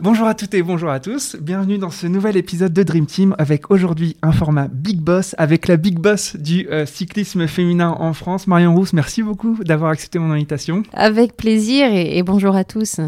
Bonjour à toutes et bonjour à tous, bienvenue dans ce nouvel épisode de Dream Team avec aujourd'hui un format Big Boss avec la Big Boss du euh, cyclisme féminin en France. Marion Rousse, merci beaucoup d'avoir accepté mon invitation. Avec plaisir et, et bonjour à tous.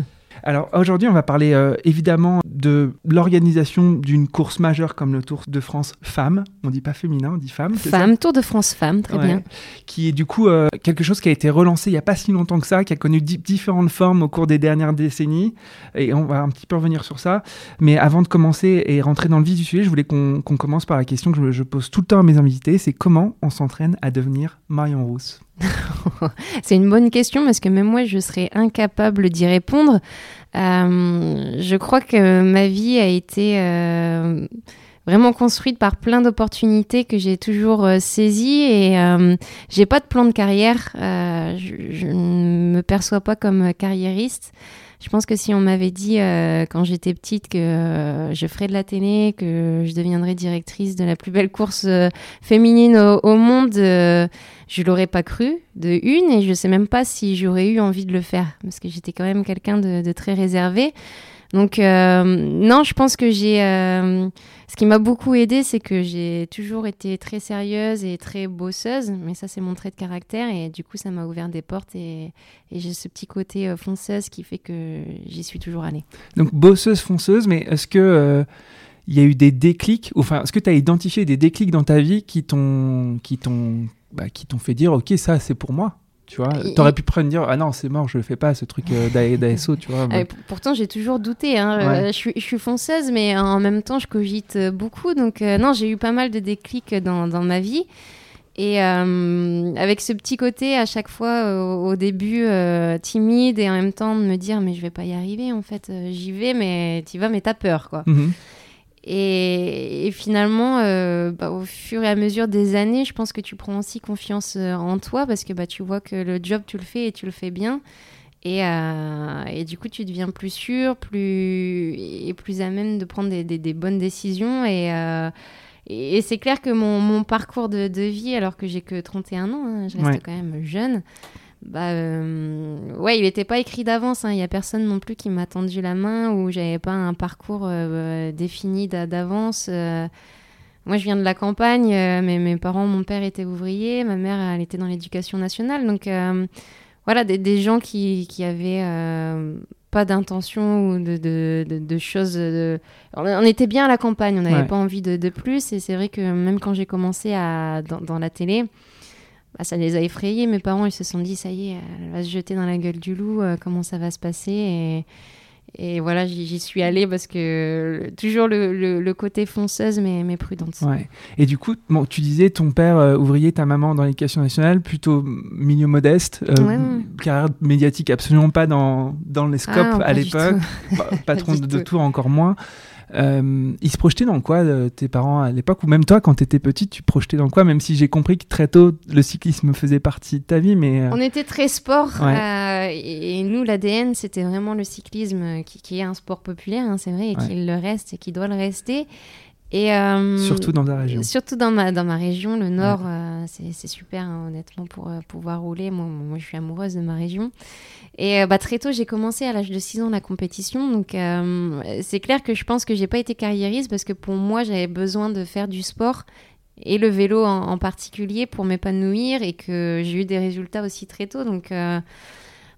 Alors aujourd'hui, on va parler euh, évidemment de l'organisation d'une course majeure comme le Tour de France Femmes. On dit pas féminin, on dit Femmes. Femme, Tour de France Femmes, très Ouais. bien. Qui est du coup euh, quelque chose qui a été relancé il y a pas si longtemps que ça, qui a connu di- différentes formes au cours des dernières décennies. Et on va un petit peu revenir sur ça. Mais avant de commencer et rentrer dans le vif du sujet, je voulais qu'on qu'on commence par la question que je, je pose tout le temps à mes invités, c'est comment on s'entraîne à devenir Marion Rousse? C'est une bonne question parce que même moi, je serais incapable d'y répondre. Euh, je crois que ma vie a été euh, vraiment construite par plein d'opportunités que j'ai toujours euh, saisies et j'ai pas de plan de carrière. Je ne me perçois pas comme carriériste. Je pense que si on m'avait dit euh, quand j'étais petite que euh, je ferais de la télé, que je deviendrais directrice de la plus belle course euh, féminine au, monde, je l'aurais pas cru de une et je sais même pas si j'aurais eu envie de le faire parce que j'étais quand même quelqu'un de, de très réservé. Donc euh, non, je pense que j'ai. euh, ce qui m'a beaucoup aidé, c'est que j'ai toujours été très sérieuse et très bosseuse, mais ça c'est mon trait de caractère et du coup ça m'a ouvert des portes et, j'ai ce petit côté euh, fonceuse qui fait que j'y suis toujours allée. Donc bosseuse fonceuse, mais est-ce que il y a eu des déclics, enfin, est-ce que tu as identifié des déclics dans ta vie qui t'ont qui t'ont bah, qui t'ont fait dire ok ça c'est pour moi, tu vois T'aurais pu prendre dire ah non c'est mort je le fais pas ce truc euh, d'A- d'ASO, tu vois. P- pourtant, j'ai toujours douté. hein. Ouais. Euh, je, suis, je suis fonceuse, mais en même temps, je cogite euh, beaucoup. Donc, euh, non, j'ai eu pas mal de déclics dans, dans ma vie. Et euh, avec ce petit côté, à chaque fois, au, au début, timide et en même temps de me dire, mais je vais pas y arriver, en fait. J'y vais, mais tu vas, mais t'as peur, quoi. Mhm. Et, et finalement, euh, bah, au fur et à mesure des années, je pense que tu prends aussi confiance euh, en toi parce que bah, tu vois que le job, tu le fais et tu le fais bien. Et, euh, et du coup, tu deviens plus sûr, plus, et plus à même de prendre des, des- des bonnes décisions. Et, euh, et, et c'est clair que mon, mon parcours de, de vie, alors que j'ai que 31 ans, hein, je reste Ouais. quand même jeune, bah, euh, ouais, il n'était pas écrit d'avance. hein. Il n'y a personne non plus qui m'a tendu la main ou j'avais pas un parcours euh, défini d'a- d'avance. euh. moi, je viens de la campagne, euh, mais mes parents, mon père était ouvrier, ma mère, elle était dans l'éducation nationale. Donc, euh, voilà, des, des gens qui, qui avaient euh, pas d'intention ou de, de, de- de choses. On, était bien à la campagne, on n'avait Ouais. pas envie de, de plus. Et c'est vrai que même quand j'ai commencé à, dans, dans la télé, bah, ça les a effrayés. Mes parents, ils se sont dit, ça y est, elle va se jeter dans la gueule du loup, euh, comment ça va se passer? Et, et voilà, j'y suis allée parce que toujours le, le- le côté fonceuse, mais, mais prudente. Ouais. Et du coup, bon, tu disais ton père euh, ouvrier, ta maman dans l'éducation nationale, plutôt milieu modeste, euh, Ouais, ouais. carrière médiatique absolument pas dans, dans les scopes Ah, à pas du l'époque, patron de, de tour encore moins. Euh, ils se projetaient dans quoi, euh, tes parents à l'époque? Ou même toi, quand tu étais petite, tu projetais dans quoi? Même si j'ai compris que très tôt, le cyclisme faisait partie de ta vie, mais... euh, On était très sport. Ouais. euh, et, et nous, l'ADN, c'était vraiment le cyclisme qui, qui est un sport populaire, hein, c'est vrai, et Ouais. qui le reste et qui doit le rester. Et, euh, Surtout dans ta région. Surtout dans ma, dans ma région, le Nord, euh, c'est super, hein, honnêtement, pour euh, pouvoir rouler. Moi, moi, je suis amoureuse de ma région. Et bah, très tôt, j'ai commencé à l'âge de 6 ans la compétition. Donc, c'est clair que je pense que j'ai pas été carriériste parce que pour moi, j'avais besoin de faire du sport et le vélo en, en particulier pour m'épanouir et que j'ai eu des résultats aussi très tôt. Donc,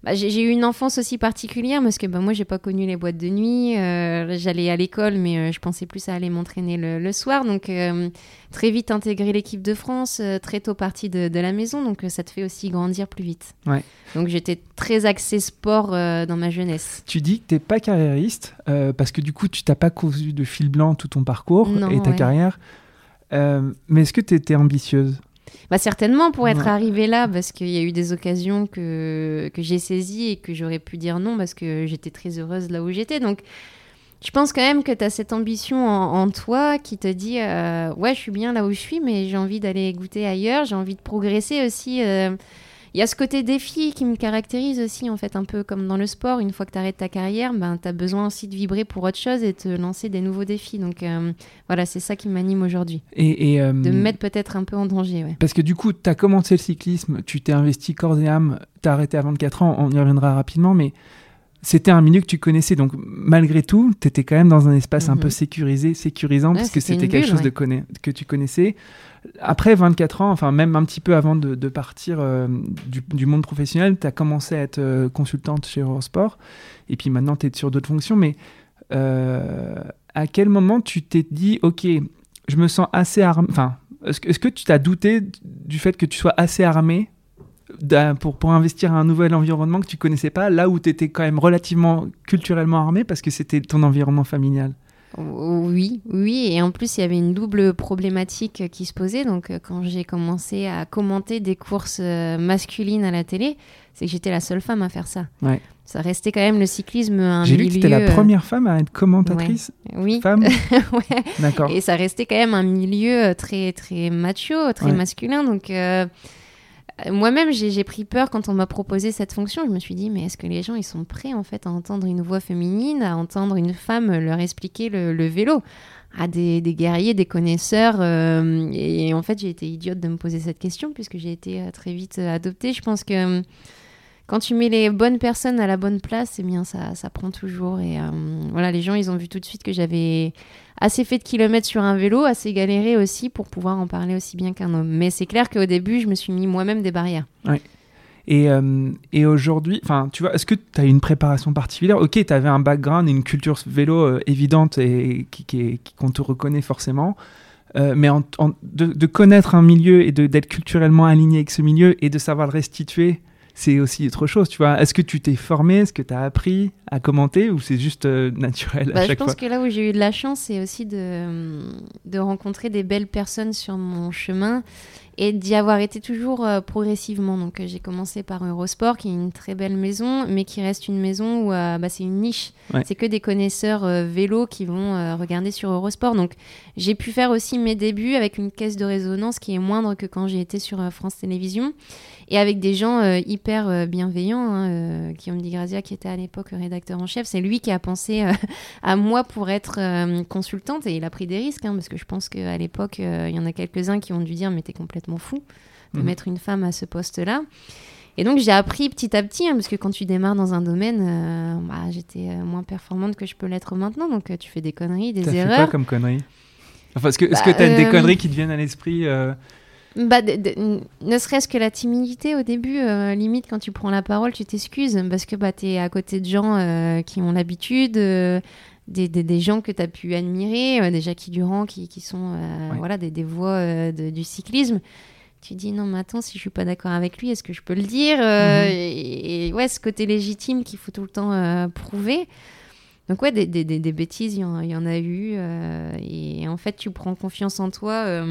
bah, j'ai eu une enfance aussi particulière parce que bah, moi, j'ai pas connu les boîtes de nuit. Euh, j'allais à l'école, mais euh, je pensais plus à aller m'entraîner le, soir. Donc, euh, très vite intégré l'équipe de France, très tôt parti de, la maison. Donc, ça te fait aussi grandir plus vite. Ouais. Donc, j'étais très axé sport dans ma jeunesse. Tu dis que tu n'es pas carriériste parce que du coup, tu t'as pas cousu de fil blanc tout ton parcours et ta carrière. mais est-ce que tu étais ambitieuse? Bah certainement pour être arrivé là, parce qu'il y a eu des occasions que, que j'ai saisies et que j'aurais pu dire non parce que j'étais très heureuse là où j'étais. Donc je pense quand même que tu as cette ambition en, toi qui te dit euh, ouais je suis bien là où je suis mais j'ai envie d'aller goûter ailleurs, j'ai envie de progresser aussi. Euh, il y a ce côté défi qui me caractérise aussi, en fait, un peu comme dans le sport. Une fois que tu arrêtes ta carrière, ben, tu as besoin aussi de vibrer pour autre chose et de lancer des nouveaux défis. Donc euh, voilà, c'est ça qui m'anime aujourd'hui. Et, euh, de me mettre peut-être un peu en danger. Parce que du coup, tu as commencé le cyclisme, tu t'es investi corps et âme, tu as arrêté à 24 ans, on y reviendra rapidement, mais c'était un milieu que tu connaissais. Donc, malgré tout, tu étais quand même dans un espace un peu mhm. sécurisé, sécurisant, parce que c'était quelque chose de que tu connaissais. Après 24 ans, enfin, même un petit peu avant de, partir euh, du, monde professionnel, tu as commencé à être euh, consultante chez Eurosport. Et puis maintenant, tu es sur d'autres fonctions. Mais euh, à quel moment tu t'es dit, OK, je me sens assez armé. Enfin, est-ce que, est que tu t'as douté du fait que tu sois assez armé? Pour, pour investir à un nouvel environnement que tu connaissais pas, là où tu étais quand même relativement culturellement armé parce que c'était ton environnement familial oui, oui, et en plus il y avait une double problématique qui se posait. Donc euh, quand j'ai commencé à commenter des courses euh, masculines à la télé, c'est que j'étais la seule femme à faire ça. Ouais. Ça restait quand même le cyclisme un J'ai vu que tu étais la première femme à être commentatrice. Oui. Femme. ouais. D'accord. Et ça restait quand même un milieu très très macho, très masculin. Donc euh, moi-même, j'ai pris peur quand on m'a proposé cette fonction. Je me suis dit, mais est-ce que les gens ils sont prêts en fait à entendre une voix féminine, à entendre une femme leur expliquer le, vélo à des, guerriers, des connaisseurs euh, et, en fait, j'ai été idiote de me poser cette question puisque j'ai été euh, très vite euh, adoptée. Je pense que quand tu mets les bonnes personnes à la bonne place, eh bien ça, ça prend toujours. Et voilà, les gens, ils ont vu tout de suite que j'avais assez fait de kilomètres sur un vélo, assez galéré aussi pour pouvoir en parler aussi bien qu'un homme. Mais c'est clair qu'au début, je me suis mis moi-même des barrières. Ouais. Et, euh, et aujourd'hui, enfin, tu vois, est-ce que tu as une préparation particulière? Ok, tu avais un background, une culture vélo euh, évidente et qui, qui, qu'on te reconnaît forcément. Euh, mais de, de, connaître un milieu et d'être culturellement aligné avec ce milieu et de savoir le restituer c'est aussi autre chose, tu vois. Est-ce que tu t'es formé, est-ce que tu as appris à commenter? Ou c'est juste euh, naturel à bah, chaque Je pense que là où j'ai eu de la chance, c'est aussi de, de rencontrer des belles personnes sur mon chemin et d'y avoir été toujours euh, progressivement. Donc euh, j'ai commencé par Eurosport, qui est une très belle maison, mais qui reste une maison où bah, c'est une niche. C'est que des connaisseurs vélo qui vont regarder sur Eurosport. Donc j'ai pu faire aussi mes débuts avec une caisse de résonance qui est moindre que quand j'ai été sur France Télévisions et avec des gens euh, hyper euh, bienveillants. Hein, euh, Guillaume Di Grazia, qui était à l'époque rédacteur en chef, c'est lui qui a pensé à moi pour être consultante et il a pris des risques hein, parce que je pense qu'à l'époque, il y en a quelques-uns qui ont dû dire mais t'es complètement fou de mhm. mettre une femme à ce poste-là. Et donc j'ai appris petit à petit, hein, parce que quand tu démarres dans un domaine, bah, j'étais moins performante que je peux l'être maintenant, donc tu fais des conneries, des erreurs. Fait quoi comme conneries enfin, Est-ce que tu as des conneries qui te viennent à l'esprit bah, ne serait-ce que la timidité au début, euh, limite quand tu prends la parole, tu t'excuses parce que bah, tu es à côté de gens euh, qui ont l'habitude, euh, des, des, des, gens que tu as pu admirer, des Jackie Durand qui, qui sont voilà, des, des voix du cyclisme. Tu dis non, mais attends, si je suis pas d'accord avec lui, est-ce que je peux le dire mhm. et, ouais, ce côté légitime qu'il faut tout le temps prouver. Donc ouais, des, des, des bêtises, il y, y, en a eu. et en fait, tu prends confiance en toi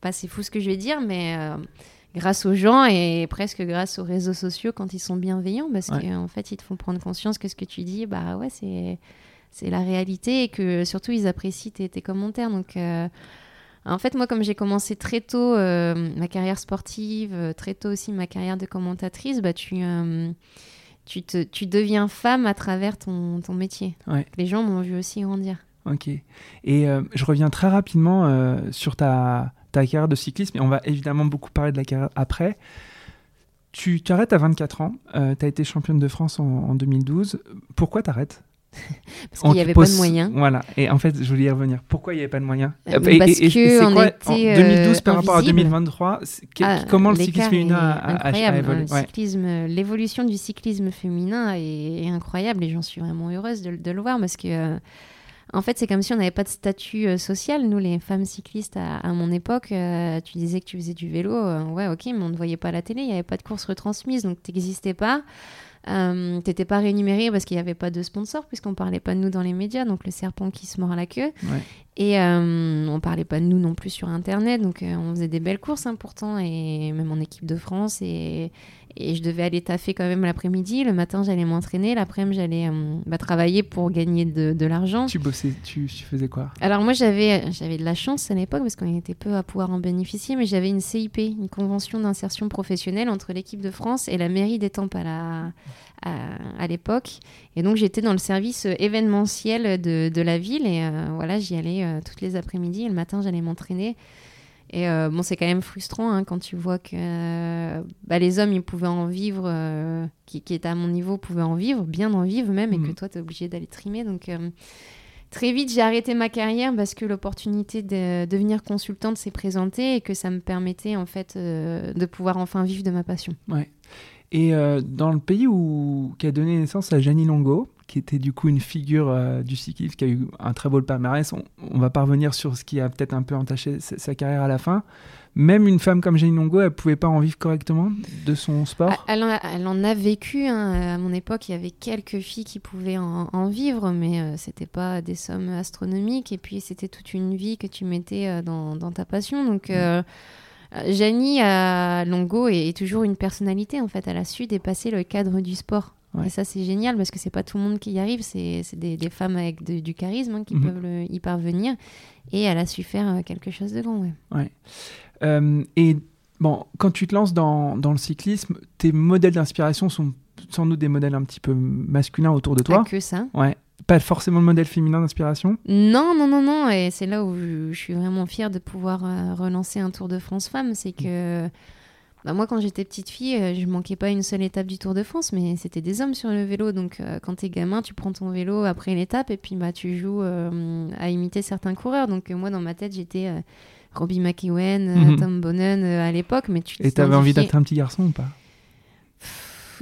pas c'est fou ce que je vais dire, mais euh, grâce aux gens et presque grâce aux réseaux sociaux quand ils sont bienveillants, parce qu'en fait, ils te font prendre conscience que ce que tu dis, bah ouais, c'est, c'est la réalité et que surtout, ils apprécient tes, tes commentaires. Donc, euh, en fait, moi, comme j'ai commencé très tôt euh, ma carrière sportive, très tôt aussi ma carrière de commentatrice, bah, tu. tu, te, tu deviens femme à travers ton, ton métier. Les gens m'ont vu aussi grandir. Ok. Et je reviens très rapidement sur ta, ta carrière de cyclisme, et on va évidemment beaucoup parler de la carrière après. Tu t'arrêtes à 24 ans, euh, tu as été championne de France en, 2012. Pourquoi t'arrêtes? Parce qu'il n'y avait pas de moyens. Voilà, et en fait, je voulais y revenir. Pourquoi il n'y avait pas de moyens? Euh, et, Parce que on était, 2012 par rapport à 2023, ah, comment le cyclisme féminin a, évolué? L'évolution du cyclisme féminin est, incroyable et j'en suis vraiment heureuse de, de, le voir parce que en fait, c'est comme si on n'avait pas de statut euh, social. Nous, les femmes cyclistes, à, mon époque, euh, tu disais que tu faisais du vélo. Euh, ouais, ok, mais on ne voyait pas à la télé. Il n'y avait pas de course retransmise, donc tu n'existais pas. Euh, T'étais pas rémunéré parce qu'il n'y avait pas de sponsor, puisqu'on parlait pas de nous dans les médias, donc le serpent qui se mord la queue. Et euh, on parlait pas de nous non plus sur Internet, donc on faisait des belles courses hein, pourtant, et même en équipe de France. Et, et je devais aller taffer quand même l'après-midi. Le matin, j'allais m'entraîner. L'après-midi, j'allais euh, bah, travailler pour gagner de, de l'argent. Tu bossais, tu, tu, faisais quoi? Alors moi, j'avais, j'avais de la chance à l'époque parce qu'on était peu à pouvoir en bénéficier, mais j'avais une CIP, une convention d'insertion professionnelle entre l'équipe de France et la mairie d'Étampes à, la, à, à l'époque. Et donc, j'étais dans le service événementiel de, de la ville et euh, voilà, j'y allais euh, toutes les après-midi. Et le matin, j'allais m'entraîner. Et euh, bon, c'est quand même frustrant hein, quand tu vois que bah, les hommes, ils pouvaient en vivre, euh, qui, qui, étaient à mon niveau, pouvaient en vivre, bien en vivre même, et que mm. toi, tu es obligé d'aller trimer. Donc, euh, très vite, j'ai arrêté ma carrière parce que l'opportunité de devenir consultante s'est présentée et que ça me permettait, en fait, de pouvoir enfin vivre de ma passion. Ouais. Et dans le pays où, qui a donné naissance à Janine Longo, qui était du coup une figure euh, du cyclisme, qui a eu un très beau palmarès. On, on va pas revenir sur ce qui a peut-être un peu entaché sa, carrière à la fin. Même une femme comme Jenny Longo, elle pouvait pas en vivre correctement de son sport Elle en a, elle en a vécu. Hein. À mon époque, il y avait quelques filles qui pouvaient en, vivre, mais ce euh, c'était pas des sommes astronomiques. Et puis, c'était toute une vie que tu mettais euh, dans, dans, ta passion. Donc. Mm. Janie à Longo est, toujours une personnalité en fait. Elle a su dépasser le cadre du sport. Et ça, c'est génial parce que c'est pas tout le monde qui y arrive. C'est des, des, femmes avec du charisme hein, qui mhm. peuvent y parvenir. Et elle a su faire euh, quelque chose de grand. Ouais. ouais. Euh, et bon, quand tu te lances dans, dans le cyclisme, tes modèles d'inspiration sont sans doute des modèles un petit peu masculins autour de toi. Pas que ça. Ouais. Pas forcément le modèle féminin d'inspiration Non, non, non, non. Et c'est là où je, suis vraiment fière de pouvoir euh, relancer un Tour de France femme. C'est que. Bah, moi, quand j'étais petite fille, euh, je manquais pas une seule étape du Tour de France, mais c'était des hommes sur le vélo. Donc, euh, quand t'es gamin, tu prends ton vélo après l'étape et puis bah, tu joues euh, à imiter certains coureurs. Donc, moi, dans ma tête, j'étais Robbie McEwen, mhm. Tom Bonnen à l'époque. Mais tu et t'avais envie d'être un petit garçon ou pas?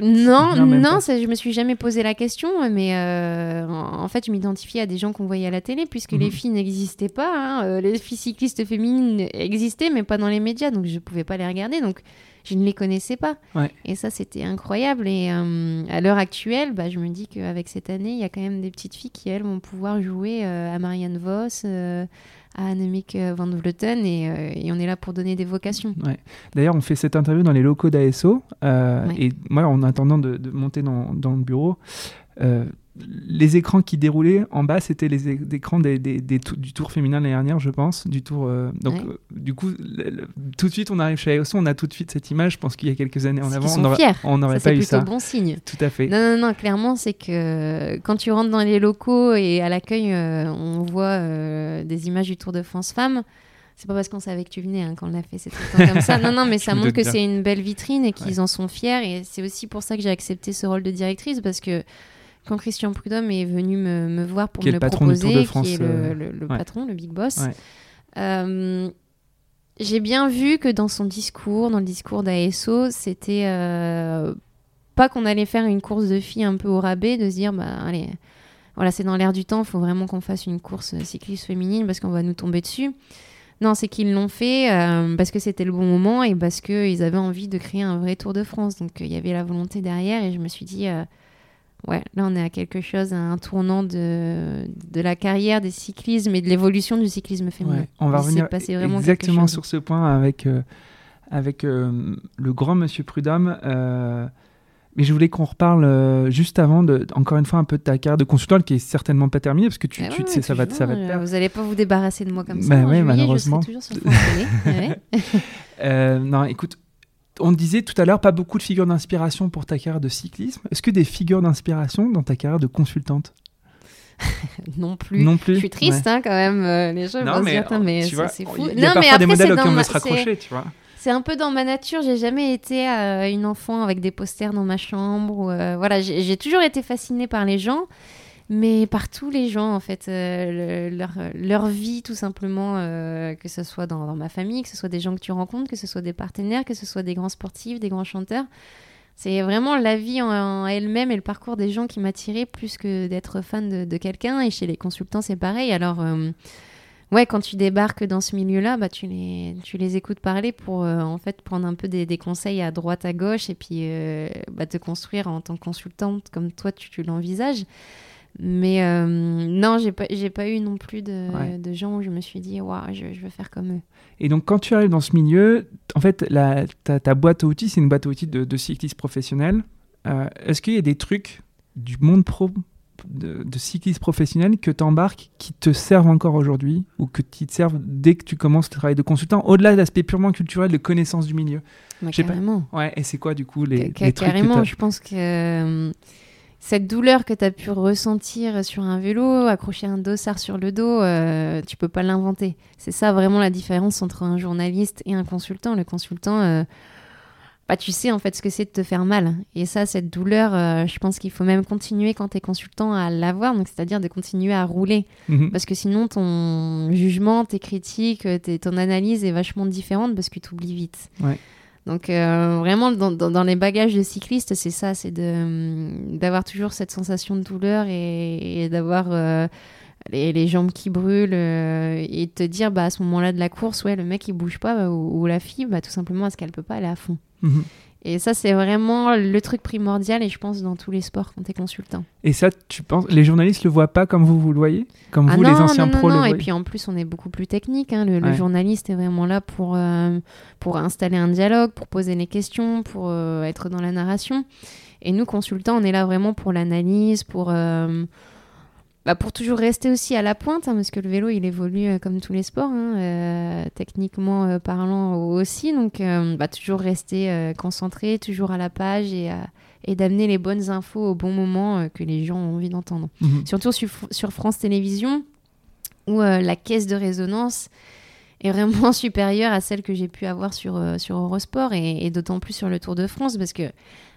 Non, non, ça, je me suis jamais posé la question, mais en, fait, je m'identifiais à des gens qu'on voyait à la télé, puisque les mhm. filles n'existaient pas. Hein, les filles cyclistes féminines existaient, mais pas dans les médias, donc je pouvais pas les regarder. Donc, je ne les connaissais pas. Et ça, c'était incroyable. Et euh, à l'heure actuelle, bah, je me dis qu'avec cette année, il y a quand même des petites filles qui, elles, vont pouvoir jouer euh, à Marianne Vos, euh, à Annemiek van Vleuten, et, et, on est là pour donner des vocations. D'ailleurs, on fait cette interview dans les locaux d'ASO. Et moi, en attendant de, de monter dans, dans, le bureau, les écrans qui déroulaient en bas, c'était les écrans des, du tour féminin l'année dernière, je pense. Du tour, euh, donc, euh, du coup, tout de suite, on arrive chez AOSO, on a tout de suite cette image. Je pense qu'il y a quelques années en avant, on n'aurait pas eu ça. C'est bon signe. Tout à fait. Non, non, non, clairement, c'est que quand tu rentres dans les locaux et à l'accueil, euh, on voit des images du Tour de France Femmes. C'est pas parce qu'on savait que tu venais hein, qu'on l'a fait, c'est tout le temps comme ça. Non, non, mais ça montre que c'est une belle vitrine et qu'ils en sont fiers. Et c'est aussi pour ça que j'ai accepté ce rôle de directrice parce que quand Christian Prudhomme est venu me, me voir pour me le proposer, qui est le, euh, le, patron, le big boss, euh, j'ai bien vu que dans son discours, dans le discours d'ASO, c'était euh, pas qu'on allait faire une course de filles un peu au rabais, de se dire, bah allez, voilà, c'est dans l'air du temps, il faut vraiment qu'on fasse une course cycliste féminine parce qu'on va nous tomber dessus. Non, c'est qu'ils l'ont fait parce que c'était le bon moment et parce qu'ils avaient envie de créer un vrai Tour de France. Donc il y avait la volonté derrière et je me suis dit, Ouais, là on est à quelque chose, à un tournant de, de la carrière des cyclismes et de l'évolution du cyclisme féminin. on va revenir exactement sur ce point avec, euh, avec euh, le grand monsieur Prudhomme. Euh, mais je voulais qu'on reparle juste avant, de, encore une fois, un peu de ta carrière de consultant qui est certainement pas terminée parce que tu, ah tu sais, ça va, ça va te Vous n'allez pas vous débarrasser de moi comme ça. Bah, oui, malheureusement. Je serai toujours sur non, écoute, on disait tout à l'heure, pas beaucoup de figures d'inspiration pour ta carrière de cyclisme. Est-ce que des figures d'inspiration dans ta carrière de consultante non plus. Non plus. Je suis triste hein, quand même. Euh, les gens vont se dire, mais c'est fou. Il y a non, parfois des modèles auxquels on veut se raccrocher, tu vois. C'est un peu dans ma nature. J'ai jamais été euh, une enfant avec des posters dans ma chambre. Ou, euh, voilà, j'ai toujours été fascinée par les gens. Mais par tous les gens en fait, euh, leur, leur, vie tout simplement, euh, que ce soit dans, ma famille, que ce soit des gens que tu rencontres, que ce soit des partenaires, que ce soit des grands sportifs, des grands chanteurs. C'est vraiment la vie en, elle-même et le parcours des gens qui m'attiraient plus que d'être fan de, quelqu'un. Et chez les consultants, c'est pareil. Alors, euh, ouais, quand tu débarques dans ce milieu-là, bah, tu, les, tu les écoutes parler pour en fait prendre un peu des, des, conseils à droite, à gauche et puis bah, te construire en tant que consultante comme toi tu l'envisages. Mais euh, non, j'ai pas, j'ai pas eu non plus de, de, gens où je me suis dit, waouh, je, je, veux faire comme eux. Et donc, quand tu arrives dans ce milieu, en fait, la, ta, ta, boîte à outils, c'est une boîte à outils de, de cyclistes professionnels. Euh, est-ce qu'il y a des trucs du monde pro de, de cyclistes professionnels que tu embarques qui te servent encore aujourd'hui ou que qui te servent dès que tu commences à travailler de consultant, au-delà de l'aspect purement culturel de connaissance du milieu? Carrément. Pas... Ouais, et c'est quoi du coup les, les trucs Carrément, je pense que euh, cette douleur que tu as pu ressentir sur un vélo, accrocher un dossard sur le dos, euh, tu peux pas l'inventer. C'est ça vraiment la différence entre un journaliste et un consultant. Le consultant, euh, bah, tu sais en fait ce que c'est de te faire mal. Et ça, cette douleur, euh, je pense qu'il faut même continuer quand tu es consultant à l'avoir, donc c'est-à-dire de continuer à rouler. Mhm. Parce que sinon, ton jugement, tes critiques, ton analyse est vachement différente parce que tu oublies vite. Ouais. Donc euh, vraiment, dans, les bagages de cycliste, c'est ça, c'est d'avoir toujours cette sensation de douleur et, d'avoir euh, les, jambes qui brûlent euh, et te dire, bah, à ce moment-là de la course, ouais, le mec il bouge pas ou, la fille, bah, tout simplement parce qu'elle peut pas aller à fond. Mhm. Et ça, c'est vraiment le truc primordial, et je pense dans tous les sports quand tu es consultant. Et ça, tu penses, les journalistes le voient pas comme vous, vous le voyez? Comme ah vous, les anciens non, pros non, non. Et puis en plus, on est beaucoup plus technique. Hein. Le, journaliste est vraiment là pour, euh, pour installer un dialogue, pour poser les questions, pour euh, être dans la narration. Et nous, consultants, on est là vraiment pour l'analyse, pour. Euh, bah, pour toujours rester aussi à la pointe, hein, parce que le vélo, il évolue euh, comme tous les sports, hein, euh, techniquement euh, parlant aussi. Donc, bah, toujours rester concentré, toujours à la page et, et d'amener les bonnes infos au bon moment que les gens ont envie d'entendre. Mhm. Surtout sur, sur, France Télévisions, où la caisse de résonance est vraiment supérieure à celle que j'ai pu avoir sur, sur Eurosport et, et d'autant plus sur le Tour de France, parce que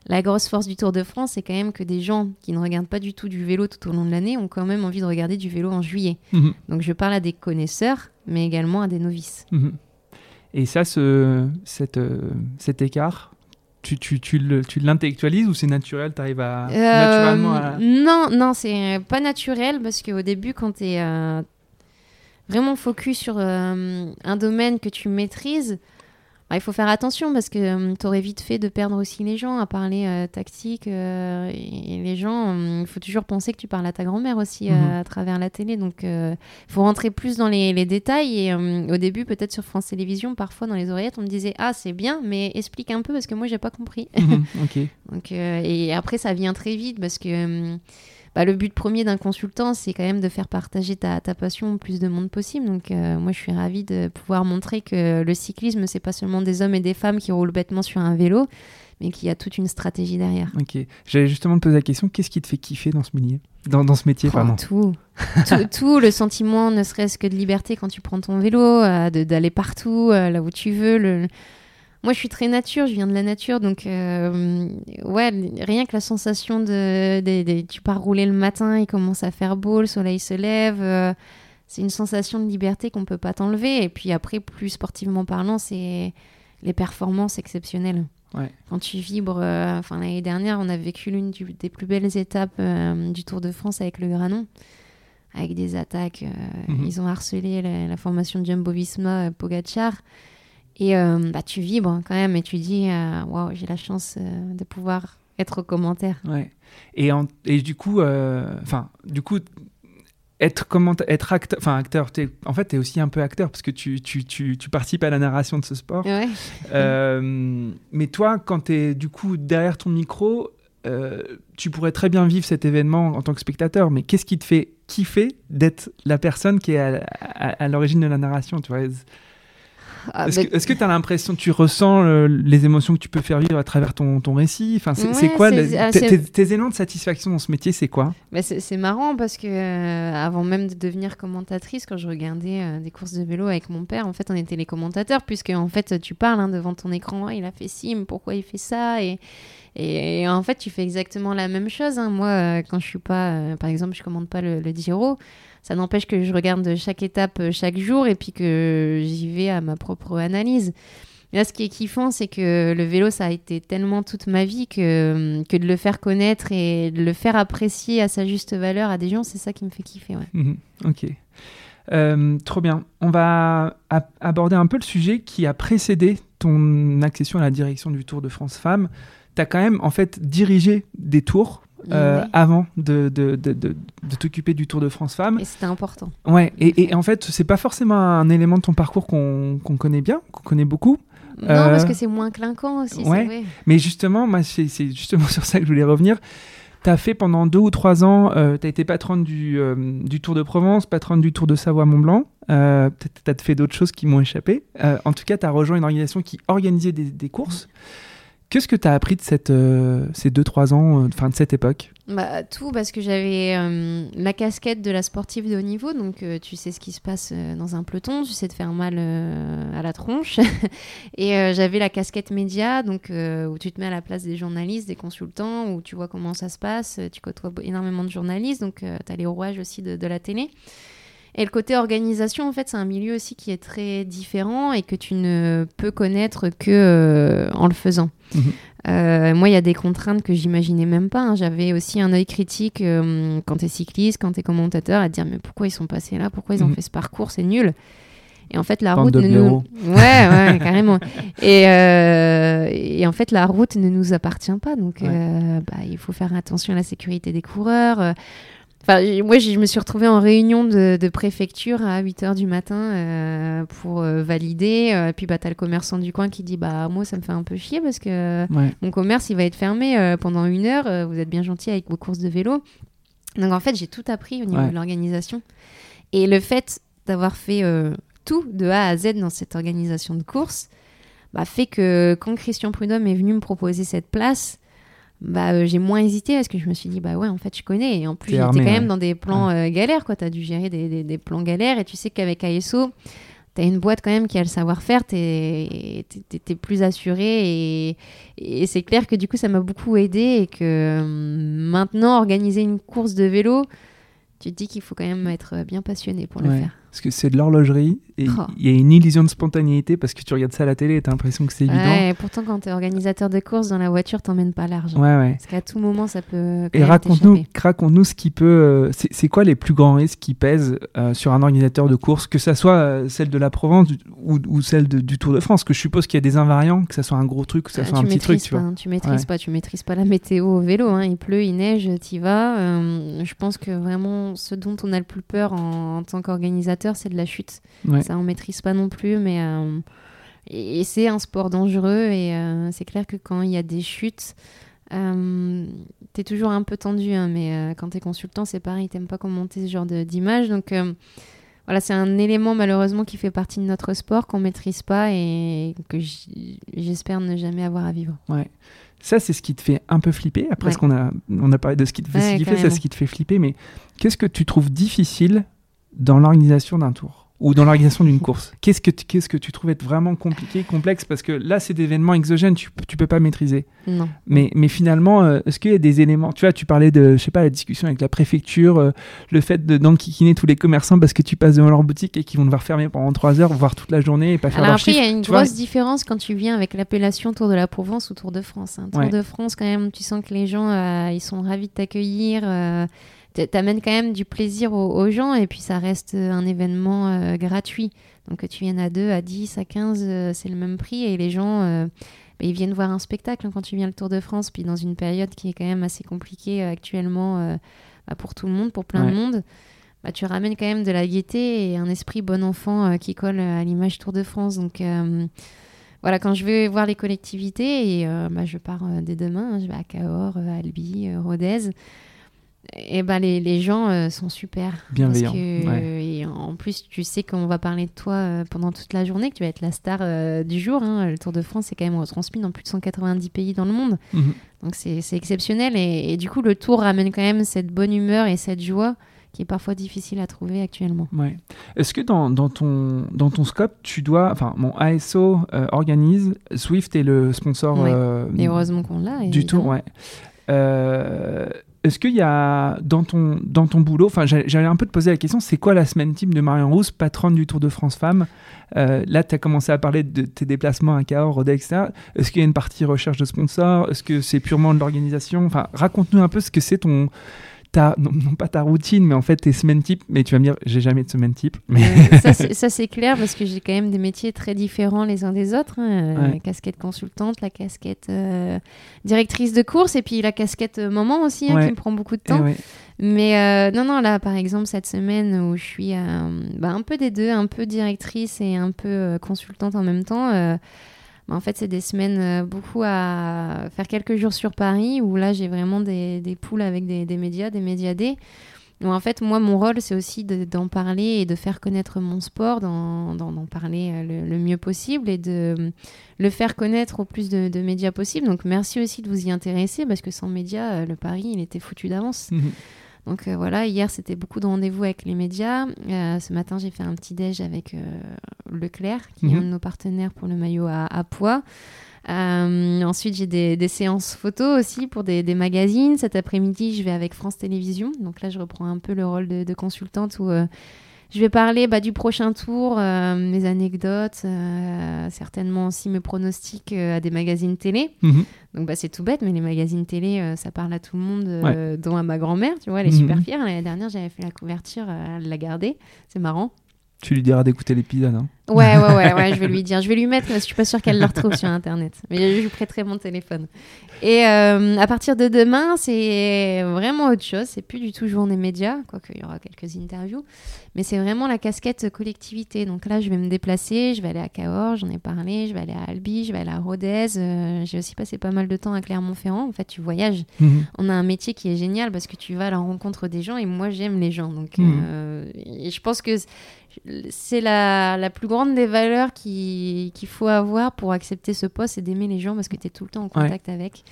la grosse force du Tour de France, c'est quand même que des gens qui ne regardent pas du tout du vélo tout au long de l'année ont quand même envie de regarder du vélo en juillet. Mhm. Donc je parle à des connaisseurs, mais également à des novices. Mhm. Et ça, ce, cette, euh, cet écart, tu, tu, tu l'intellectualises ou c'est naturel Tu arrives à, euh, à... Non, non, c'est pas naturel parce qu'au début, quand tu es euh, vraiment focus sur un domaine que tu maîtrises, il faut faire attention parce que euh, tu aurais vite fait de perdre aussi les gens à parler euh, tactique. Euh, et les gens, il faut toujours penser que tu parles à ta grand-mère aussi mhm. à travers la télé. Donc, il faut rentrer plus dans les, détails. Et au début, peut-être sur France Télévisions, parfois dans les oreillettes, on me disait Ah, c'est bien, mais explique un peu parce que moi, j'ai pas compris. Mhm, donc, et après, ça vient très vite parce que bah, le but premier d'un consultant, c'est quand même de faire partager ta, ta, passion au plus de monde possible. Donc, euh, moi, je suis ravie de pouvoir montrer que le cyclisme, c'est pas seulement des hommes et des femmes qui roulent bêtement sur un vélo, mais qu'il y a toute une stratégie derrière. Ok. J'allais justement te poser la question qu'est-ce qui te fait kiffer dans ce milieu dans, dans, ce métier, oh, pardon. Tout. tout. tout. le sentiment, ne serait-ce que de liberté quand tu prends ton vélo, euh, d'aller partout, euh, là où tu veux. Le, moi, je suis très nature, je viens de la nature, donc euh, ouais, rien que la sensation de, tu pars rouler le matin, il commence à faire beau, le soleil se lève, euh, c'est une sensation de liberté qu'on peut pas t'enlever. Et puis après, plus sportivement parlant, c'est les performances exceptionnelles. Quand tu vibres, euh, enfin l'année dernière, on a vécu l'une des plus belles étapes du Tour de France avec le Granon avec des attaques. Mhm. Ils ont harcelé la, la formation de Jumbo-Visma, Pogachar. Et euh, bah, tu vibres quand même et tu dis euh, waouh, j'ai la chance euh, de pouvoir être au commentaire. Ouais. Et, et du coup, enfin, du coup, être, comment, être acteur, enfin acteur, es, en fait, tu es aussi un peu acteur parce que tu, tu, tu, tu, participes à la narration de ce sport. Ouais. mais toi, quand tu es du coup derrière ton micro, tu pourrais très bien vivre cet événement en tant que spectateur, mais qu'est-ce qui te fait kiffer d'être la personne qui est à, à, à l'origine de la narration tu vois? Est-ce que- tu as l'impression, tu ressens euh, les émotions que tu peux faire vivre à travers ton, ton récit? Enfin, C'est Ouais, quoi ah, tes, éléments de satisfaction dans ce métier C'est quoi? Bah, c'est marrant parce que euh, avant même de devenir commentatrice, quand je regardais euh, des courses de vélo avec mon père, en fait, on était les commentateurs, puisque en fait, tu parles hein, devant ton écran, Ah, il a fait ci, mais pourquoi il fait ça? Et, et, et en fait, tu fais exactement la même chose. hein. Moi, euh, quand je suis pas, par exemple, je commande pas le, le Giro, ça n'empêche que je regarde chaque étape euh, chaque jour et puis que j'y vais à ma propre analyse. Là, ce qui est kiffant, c'est que le vélo, ça a été tellement toute ma vie que, que de le faire connaître et de le faire apprécier à sa juste valeur à des gens, c'est ça qui me fait kiffer. Ouais. Mhm, Ok. Euh, trop bien. On va aborder un peu le sujet qui a précédé ton accession à la direction du Tour de France Femmes. Tu as quand même en fait dirigé des tours euh, avant de, de, de, de- de t'occuper du Tour de France Femmes. Et c'était important. Ouais, et, et en fait, c'est pas forcément un élément de ton parcours qu'on qu'on connaît bien, qu'on connaît beaucoup. Non, Euh, parce que c'est moins clinquant aussi. ouais. vrai. Mais justement, moi, c'est justement sur ça que je voulais revenir. Tu as fait pendant deux ou trois ans, tu as été patronne du, euh, du Tour de Provence, patronne du Tour de Savoie-Mont-Blanc. Euh, tu as fait d'autres choses qui m'ont échappé. Euh, en tout cas, tu as rejoint une organisation qui organisait des, des courses. Qu'est-ce que tu as appris de cette, euh, ces deux, trois ans, euh, enfin de cette époque? Bah, tout parce que j'avais euh, la casquette de la sportive de haut niveau, donc euh, tu sais ce qui se passe euh, dans un peloton, tu sais te faire mal euh, à la tronche. et euh, j'avais la casquette média, donc euh, où tu te mets à la place des journalistes, des consultants, où tu vois comment ça se passe, euh, tu côtoies énormément de journalistes, donc tu as les rouages aussi de, de la télé. Et le côté organisation, en fait, c'est un milieu aussi qui est très différent et que tu ne peux connaître que euh, en le faisant. Mhm. Euh, moi, il y a des contraintes que j'imaginais même pas. hein. J'avais aussi un œil critique euh, quand tu es cycliste, quand tu es commentateur, à te dire mais pourquoi ils sont passés là? Pourquoi ils ont Mhm. fait ce parcours? C'est nul. Et en fait, la Bande route ne nous... Ouais, ouais, carrément. Et, euh, et en fait, la route ne nous appartient pas. Donc, Ouais. euh, bah, il faut faire attention à la sécurité des coureurs. Enfin, moi, je me suis retrouvée en réunion de, de préfecture à 8 h du matin euh, pour euh, valider. Euh, puis, bah, tu as le commerçant du coin qui dit Bah, moi, ça me fait un peu chier parce que Ouais. mon commerce, il va être fermé pendant une heure. vous êtes bien gentil avec vos courses de vélo. Donc, en fait, j'ai tout appris au niveau Ouais. de l'organisation. Et le fait d'avoir fait tout de A à Z dans cette organisation de course bah, fait que quand Christian Prudhomme est venu me proposer cette place, bah, euh, j'ai moins hésité parce que je me suis dit, bah ouais, en fait, je connais. Et en plus, T'es j'étais quand même dans des plans euh, galères, quoi. Tu as dû gérer des, des- des plans galères et tu sais qu'avec ASO, tu as une boîte quand même qui a le savoir-faire, tu es, plus assuré et, et c'est clair que du coup, ça m'a beaucoup aidé et que hum, maintenant, organiser une course de vélo, tu te dis qu'il faut quand même être bien passionné pour le Ouais. faire. Parce que c'est de l'horlogerie Oh. il y a une illusion de spontanéité parce que tu regardes ça à la télé et tu as l'impression que c'est évident. Ouais, et pourtant, quand tu es organisateur de course dans la voiture, t'emmènes pas large. Ouais, ouais. Parce qu'à tout moment, ça peut. Et raconte-nous, raconte-nous ce qui peut. euh, c'est quoi les plus grands risques qui pèsent euh, sur un organisateur de course, que ça soit euh, celle de la Provence ou, ou celle de- du Tour de France Que je suppose qu'il y a des invariants, que ça soit un gros truc, que ça soit un petit truc, maîtrises tu pas, vois. hein, tu maîtrises pas, tu maîtrises pas la météo au vélo. hein. Il pleut, il neige, t'y vas. Je pense que vraiment, ce dont on a le plus peur en, en tant qu'organisateur, c'est de la chute. Ça, on maîtrise pas non plus, mais euh, et, c'est un sport dangereux. Et euh, c'est clair que quand il y a des chutes, euh, t'es toujours un peu tendu. hein, mais euh, quand t'es consultant, c'est pareil, t'aimes pas commenter ce genre d'image. Donc voilà, c'est un élément malheureusement qui fait partie de notre sport qu'on maîtrise pas et que j'espère ne jamais avoir à vivre. Ça, c'est ce qui te fait un peu flipper. Après, Ouais. ce qu'on a, on a parlé de ce qui te fait Ouais, kiffer, c'est carrément. ce qui te fait flipper. Mais qu'est-ce que tu trouves difficile dans l'organisation d'un tour? Ou dans l'organisation d'une course Qu'est-ce que, tu- qu'est-ce que tu trouves être vraiment compliqué, complexe? Parce que là, c'est des événements exogènes, tu, tu peux pas maîtriser. Non. Mais, mais finalement, euh, est-ce qu'il y a des éléments Tu vois, tu parlais de, je sais pas, la discussion avec la préfecture, euh, le fait de d'enquiquiner tous les commerçants parce que tu passes devant leur boutique et qu'ils vont devoir fermer pendant 3 heures, voire toute la journée et pas faire Alors leur après, il y a une vois? grosse différence quand tu viens avec l'appellation Tour de la Provence ou Tour de France. hein. Tour Ouais. de France, quand même, tu sens que les gens, euh, ils sont ravis de t'accueillir. T'amènes quand même du plaisir aux, aux gens et puis ça reste un événement euh, gratuit. Donc que tu viennes à 2, à 10, à 15, euh, c'est le même prix et les gens, euh, bah, ils viennent voir un spectacle quand tu viens le Tour de France. Puis dans une période qui est quand même assez compliquée actuellement bah, pour tout le monde, pour plein Ouais. de monde. Bah, tu ramènes quand même de la gaieté et un esprit bon enfant qui colle à l'image Tour de France. Donc voilà, quand je vais voir les collectivités, et euh, bah, je pars euh, dès demain, hein, je vais à Cahors, euh, Albi, Rodez, et ben les, les gens euh, sont super. Bienveillants. Et en plus, tu sais qu'on va parler de toi euh, pendant toute la journée, que tu vas être la star euh, du jour. hein. Le Tour de France, c'est quand même retransmis dans plus de 190 pays dans le monde. Mhm. Donc c'est exceptionnel. Et, et du coup, le Tour ramène quand même cette bonne humeur et cette joie qui est parfois difficile à trouver actuellement. Ouais. Est-ce que dans, dans, ton, dans ton scope, tu dois. Enfin, mon ASO organise, Swift est le sponsor Ouais. Et heureusement qu'on l'a. du tour, ouais. Euh, Est-ce qu'il y a dans ton, dans ton boulot, j'allais un peu te poser la question, c'est quoi la semaine type de Marion Rousse, patronne du Tour de France Femmes? Euh, Là, tu as commencé à parler de tes déplacements à Cahors, Rodez, etc. Est-ce qu'il y a une partie recherche de sponsors? Est-ce que c'est purement de l'organisation? Raconte-nous un peu ce que c'est ton... Ta, non, non pas ta routine, mais en fait tes semaines type. Mais tu vas me dire, j'ai jamais de semaine type. Mais... Euh, ça, c'est- ça, c'est clair parce que j'ai quand même des métiers très différents les uns des autres. hein. Euh, Ouais. La casquette consultante, la casquette euh, directrice de course et puis la casquette maman aussi hein, Ouais. qui me prend beaucoup de Eh temps. ouais. Mais euh, non, non, là par exemple cette semaine où je suis bah, un peu des deux, un peu directrice et un peu consultante en même temps. En fait, c'est des semaines euh, beaucoup à faire quelques jours sur Paris où là j'ai vraiment des, des poules avec des, des médias, des médiadés. En fait, moi, mon rôle, c'est aussi de- d'en parler et de faire connaître mon sport, d'en parler euh, le, mieux possible et de euh, le faire connaître au plus de, médias possible. Donc, merci aussi de vous y intéresser parce que sans médias, le pari, il était foutu d'avance. Mhm. Donc euh, voilà, hier c'était beaucoup de rendez-vous avec les médias. Euh, ce matin j'ai fait un petit déj avec euh, Leclerc, qui est Mhm. un de nos partenaires pour le maillot à, à poids. Ensuite j'ai des, des séances photos aussi pour des, des magazines. Cet après-midi je vais avec France Télévisions. Donc là je reprends un peu le rôle de, de consultante où je vais parler bah, du prochain tour, euh, mes anecdotes, euh, certainement aussi mes pronostics euh, à des magazines télé. Mhm. Donc bah, c'est tout bête, mais les magazines télé, euh, ça parle à tout le monde, euh, dont à ma grand-mère, tu vois, elle est super Mhm. fière. L'année dernière, j'avais fait la couverture, euh, elle l'a gardée, c'est marrant. Tu lui diras d'écouter l'épisode. Hein. Ouais, ouais, ouais, ouais, je vais lui dire, je vais lui mettre, parce que je suis pas sûre qu'elle le retrouve sur Internet, mais je lui prêterai mon téléphone. Et euh, à partir de demain, c'est vraiment autre chose, c'est plus du tout journée média, quoique il y aura quelques interviews, mais c'est vraiment la casquette collectivité. Donc là, je vais me déplacer, je vais aller à Cahors, j'en ai parlé, je vais aller à Albi, je vais aller à Rodez, euh, j'ai aussi passé pas mal de temps à Clermont-Ferrand. En fait, tu voyages Mhm. on a un métier qui est génial parce que tu vas à la rencontre des gens et moi j'aime les gens. Donc, Mhm. euh, et je pense que c'est la, la plus grande des valeurs qui- qu'il faut avoir pour accepter ce poste, c'est d'aimer les gens parce que tu es tout le temps en contact avec.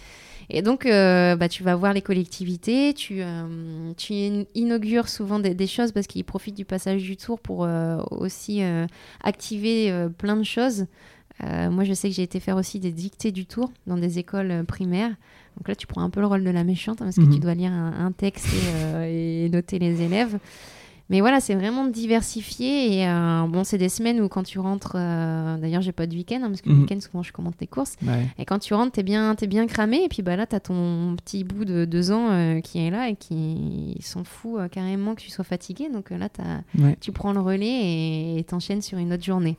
Et donc, euh, bah, tu vas voir les collectivités, tu, euh, tu in- inaugures souvent des, des choses parce qu'ils profitent du passage du tour pour euh, aussi activer plein de choses. Moi, je sais que j'ai été faire aussi des dictées du tour dans des écoles primaires. Donc là, tu prends un peu le rôle de la méchante hein, parce que Mhm. tu dois lire un, un texte et, et noter les élèves. Mais voilà, c'est vraiment diversifié. Et euh, bon, c'est des semaines où quand tu rentres, euh, d'ailleurs, j'ai pas de week-end hein, parce que le Mhm. week-end, souvent, je commente les courses. Ouais. Et quand tu rentres, t'es bien, t'es bien cramé. Et puis bah là, t'as ton petit bout de deux ans euh, qui est là et qui s'en fout carrément que tu sois fatigué. Donc là, Ouais. tu prends le relais et et t'enchaînes sur une autre journée.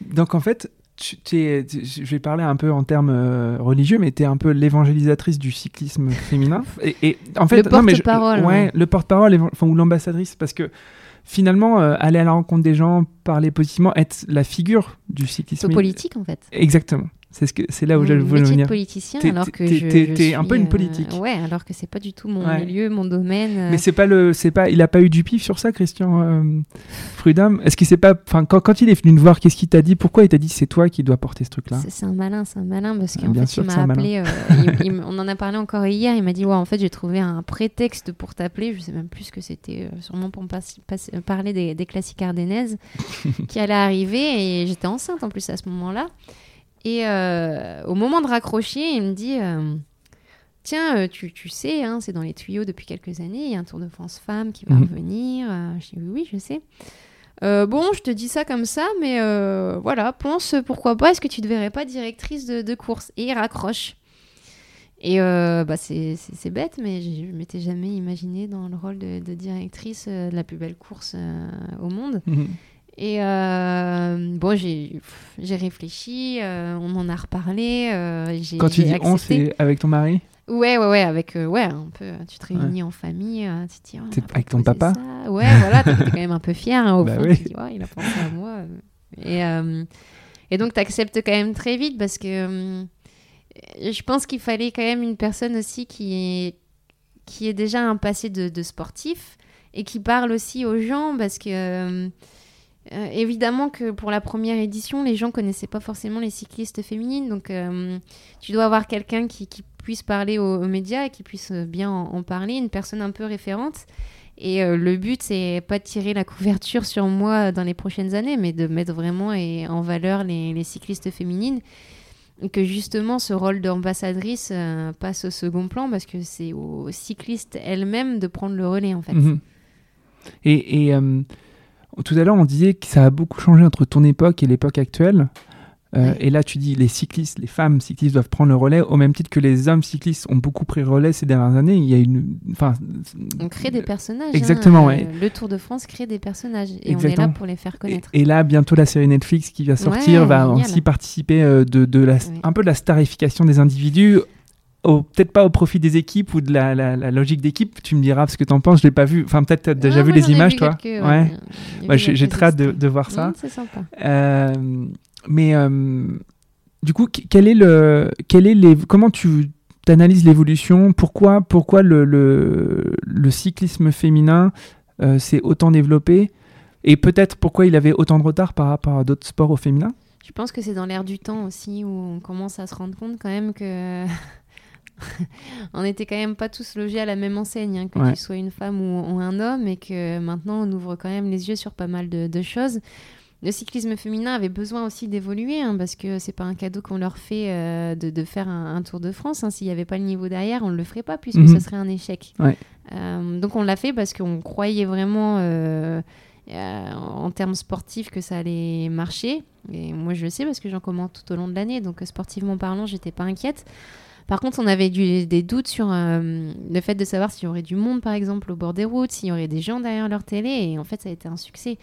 Donc en fait, tu, t'es- tu- je vais parler un peu en termes euh, religieux, mais tu es un peu l'évangélisatrice du cyclisme féminin. Et, et en fait, Le non, mais je- porte-parole, ouais, ouais. le porte-parole évan- enfin, ou l'ambassadrice, parce que finalement, euh, aller à la rencontre des gens, parler positivement, être la figure du cyclisme. C'est politique en fait. Exactement. C'est ce que c'est là où je Mon voulais venir. politicien, alors que t'es- un peu une euh, politique. ouais, alors que c'est pas du tout mon Ouais. milieu, mon domaine. euh. Mais c'est pas le, c'est pas, il a pas eu du pif sur ça, Christian euh. Est-ce qu'il s'est pas, enfin, quand, quand il est venu nous voir, qu'est-ce qu'il t'a dit? Pourquoi il t'a dit c'est toi qui dois porter ce truc-là? C'est- un malin, c'est un malin parce qu'en fait sûr il m'a appelé, euh, il- il m- on en a parlé encore hier, il m'a dit ouais en fait j'ai trouvé un prétexte pour t'appeler, je sais même plus ce que c'était, euh, sûrement pour me pas- pas- euh, parler des, des classiques ardennaises qui allaient arriver et j'étais enceinte en plus à ce moment-là. Et euh, au moment de raccrocher, il me dit euh, tiens euh, tu, tu sais, hein, c'est dans les tuyaux depuis quelques années, il y a un Tour de France femme qui va Mhm. revenir. Je dis oui oui je sais. Euh, bon, je te dis ça comme ça, mais euh, voilà, pense pourquoi pas, est-ce que tu ne verrais pas directrice de, de course? Et il raccroche. Et euh, bah c'est bête, mais je ne m'étais jamais imaginé dans le rôle de, de directrice de la plus belle course au monde. Mhm. Et euh, bon, j'ai réfléchi, euh, on en a reparlé. euh, Quand tu dis on, accepté. c'est avec ton mari? Ouais, ouais, ouais, avec, euh, ouais, un peu, euh, tu te réunis en famille, tu te dis, oh, T'es il a avec ton papa ça? Ouais, voilà, t'es quand même un peu fier, hein, au Bah fond, oui. tu dis, oh, il a pensé à moi. Et, et donc, t'acceptes quand même très vite parce que je pense qu'il fallait quand même une personne aussi qui est qui est déjà un passé de, sportif et qui parle aussi aux gens parce que euh, euh, évidemment que pour la première édition, les gens connaissaient pas forcément les cyclistes féminines, donc euh, tu dois avoir quelqu'un qui, puisse parler aux, médias et qui puisse bien en, parler, une personne un peu référente. Et le but, c'est pas de tirer la couverture sur moi dans les prochaines années, mais de mettre vraiment en valeur les, cyclistes féminines que justement ce rôle d'ambassadrice euh, passe au second plan parce que c'est aux cyclistes elles-mêmes de prendre le relais en fait. Mhm. Et, euh, tout à l'heure on disait que ça a beaucoup changé entre ton époque et l'époque actuelle. Euh, et là, tu dis les cyclistes, les femmes cyclistes doivent prendre le relais au même titre que les hommes cyclistes ont beaucoup pris le relais ces dernières années. Il y a une, enfin, on crée des personnages. Exactement, hein. Le Tour de France crée des personnages et on est là pour les faire connaître. Et, là, bientôt la série Netflix qui va sortir va aussi participer euh, de, la, un peu de la starification des individus peut-être pas au profit des équipes ou de la, logique d'équipe. Tu me diras ce que tu en penses. Je l'ai pas vu. Enfin, peut-être tu as déjà vu les images, toi. ouais. J'ai très hâte de, voir ça. C'est sympa. Euh, mais euh, du coup, quel est le, quel est les, comment tu analyses l'évolution? Pourquoi, pourquoi le, le, cyclisme féminin euh, s'est autant développé? Et peut-être pourquoi il avait autant de retard par rapport à d'autres sports au féminin? Je pense que c'est dans l'air du temps aussi où on commence à se rendre compte quand même que on n'était quand même pas tous logés à la même enseigne, hein, que tu sois une femme ou, un homme, et que maintenant on ouvre quand même les yeux sur pas mal de choses le cyclisme féminin avait besoin aussi d'évoluer hein, parce que c'est pas un cadeau qu'on leur fait euh, de, faire un, Tour de France. Hein. S'il n'y avait pas le niveau derrière, on ne le ferait pas puisque mhm. ce serait un échec. Euh, donc on l'a fait parce qu'on croyait vraiment euh, en termes sportifs que ça allait marcher. Et moi je le sais parce que j'en commente tout au long de l'année. Donc sportivement parlant, j'étais pas inquiète. Par contre, on avait des doutes sur le fait de savoir s'il y aurait du monde, par exemple, au bord des routes, s'il y aurait des gens derrière leur télé. Et en fait, ça a été un succès.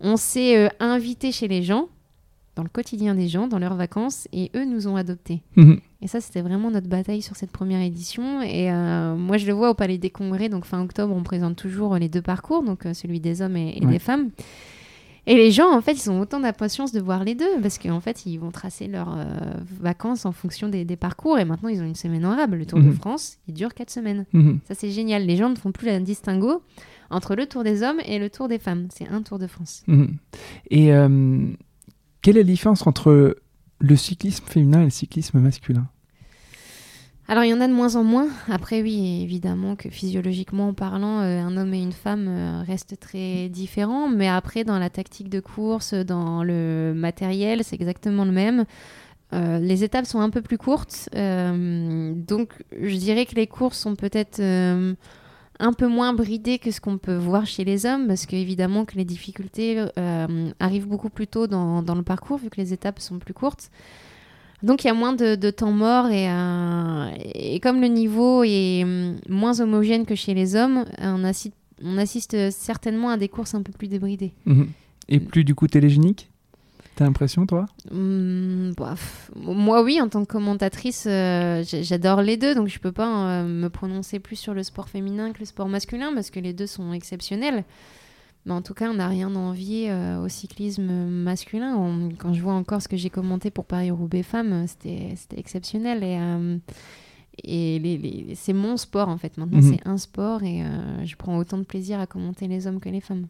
On s'est euh, invité chez les gens, dans le quotidien des gens, dans leurs vacances, et eux nous ont adoptés. Mhm. Et ça, c'était vraiment notre bataille sur cette première édition. Et euh, moi, je le vois au Palais des Congrès, donc fin octobre, on présente toujours les deux parcours, donc euh, celui des hommes et, des femmes. Et les gens, en fait, ils ont autant d'impatience de voir les deux, parce qu'en fait, ils vont tracer leurs vacances en fonction des, parcours. Et maintenant, ils ont une semaine honorable. Le Tour de mhm. France, il dure quatre semaines. Mhm. Ça, c'est génial. Les gens ne font plus la distinguo entre le Tour des hommes et le Tour des femmes. C'est un Tour de France. Mhm. Et euh, quelle est la différence entre le cyclisme féminin et le cyclisme masculin? Alors il y en a de moins en moins. Après oui, évidemment que physiologiquement parlant, euh, un homme et une femme euh, restent très différents. Mais après, dans la tactique de course, dans le matériel, c'est exactement le même. les étapes sont un peu plus courtes. donc je dirais que les courses sont peut-être un peu moins bridé que ce qu'on peut voir chez les hommes, parce qu'évidemment que les difficultés euh, arrivent beaucoup plus tôt dans, le parcours, vu que les étapes sont plus courtes. Donc il y a moins de, temps mort et, euh, et, comme le niveau est hum, moins homogène que chez les hommes, on assiste, on assiste certainement à des courses un peu plus débridées. Mhm. Et plus du coup télégénique? T'as l'impression, toi? Mmh, Moi, oui, en tant que commentatrice, euh, j'adore les deux, donc je peux pas euh, me prononcer plus sur le sport féminin que le sport masculin, parce que les deux sont exceptionnels. Mais en tout cas, on n'a rien à envier euh, au cyclisme masculin. quand je vois encore ce que j'ai commenté pour Paris-Roubaix Femmes, c'était exceptionnel. Et, et c'est mon sport, en fait. Maintenant, mhm. c'est un sport, et je prends autant de plaisir à commenter les hommes que les femmes.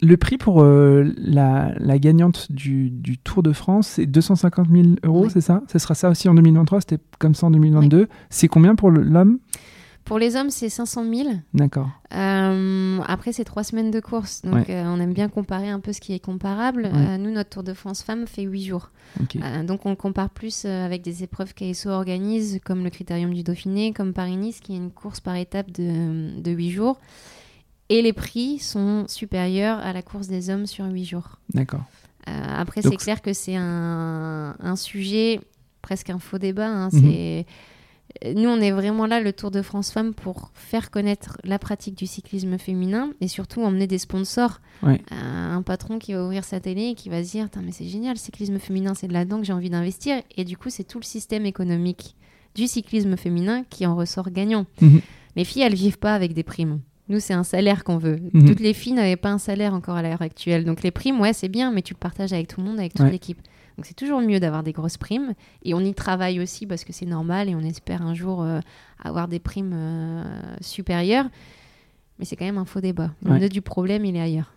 Le prix pour euh, la, gagnante du, Tour de France, c'est 250 000 euros, c'est ça? Ce sera ça aussi en 2023, c'était comme ça en 2022. C'est combien pour l'homme? Pour les hommes, c'est 500 000. D'accord. Euh, après, c'est trois semaines de course, donc euh, on aime bien comparer un peu ce qui est comparable. nous, notre Tour de France femme fait 8 jours. donc on compare plus avec des épreuves qu'ASO organise, comme le Critérium du Dauphiné, comme Paris-Nice, qui est une course par étape de, de 8 jours. Et les prix sont supérieurs à la course des hommes sur 8 jours. D'accord. Euh, après, c'est clair que c'est un, un, sujet, presque un faux débat. Hein, mhm. Nous, on est vraiment là, le Tour de France Femmes, pour faire connaître la pratique du cyclisme féminin et surtout emmener des sponsors. un patron qui va ouvrir sa télé et qui va se dire mais c'est génial, le cyclisme féminin, c'est de là-dedans que j'ai envie d'investir. Et du coup, c'est tout le système économique du cyclisme féminin qui en ressort gagnant. Mhm. Les filles, elles vivent pas avec des primes. Nous, c'est un salaire qu'on veut. Mhm. Toutes les filles n'avaient pas un salaire encore à l'heure actuelle. Donc les primes, ouais, c'est bien, mais tu le partages avec tout le monde, avec toute l'équipe. Donc c'est toujours mieux d'avoir des grosses primes. Et on y travaille aussi parce que c'est normal et on espère un jour euh, avoir des primes euh, supérieures. Mais c'est quand même un faux débat. Le Ouais. nœud du problème, il est ailleurs.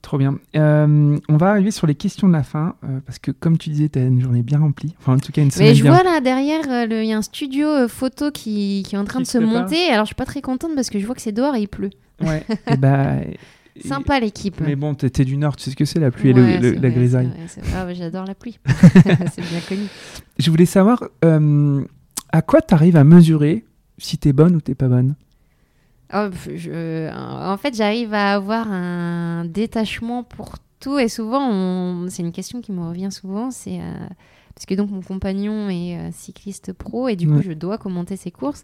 Trop bien. Euh, on va arriver sur les questions de la fin, euh, parce que comme tu disais, tu as une journée bien remplie. Enfin, en tout cas, une semaine Mais je bien. vois là derrière, euh, il y a un studio photo qui, qui est en train Qui de se monter. Alors je suis pas très contente parce que je vois que c'est dehors et il pleut. Ouais. et bah, et- Sympa l'équipe. Mais bon, t'es du Nord, tu sais ce que c'est la pluie et le- la vrai, grisaille. vrai. Ah ouais, J'adore la pluie. c'est bien connu. Je voulais savoir euh, à quoi tu arrives à mesurer si t'es bonne ou t'es pas bonne? Oh, je- en fait, j'arrive à avoir un détachement pour tout et souvent, on- c'est une question qui me revient souvent, c'est euh, parce que donc mon compagnon est euh, cycliste pro et du coup, je dois commenter ses courses.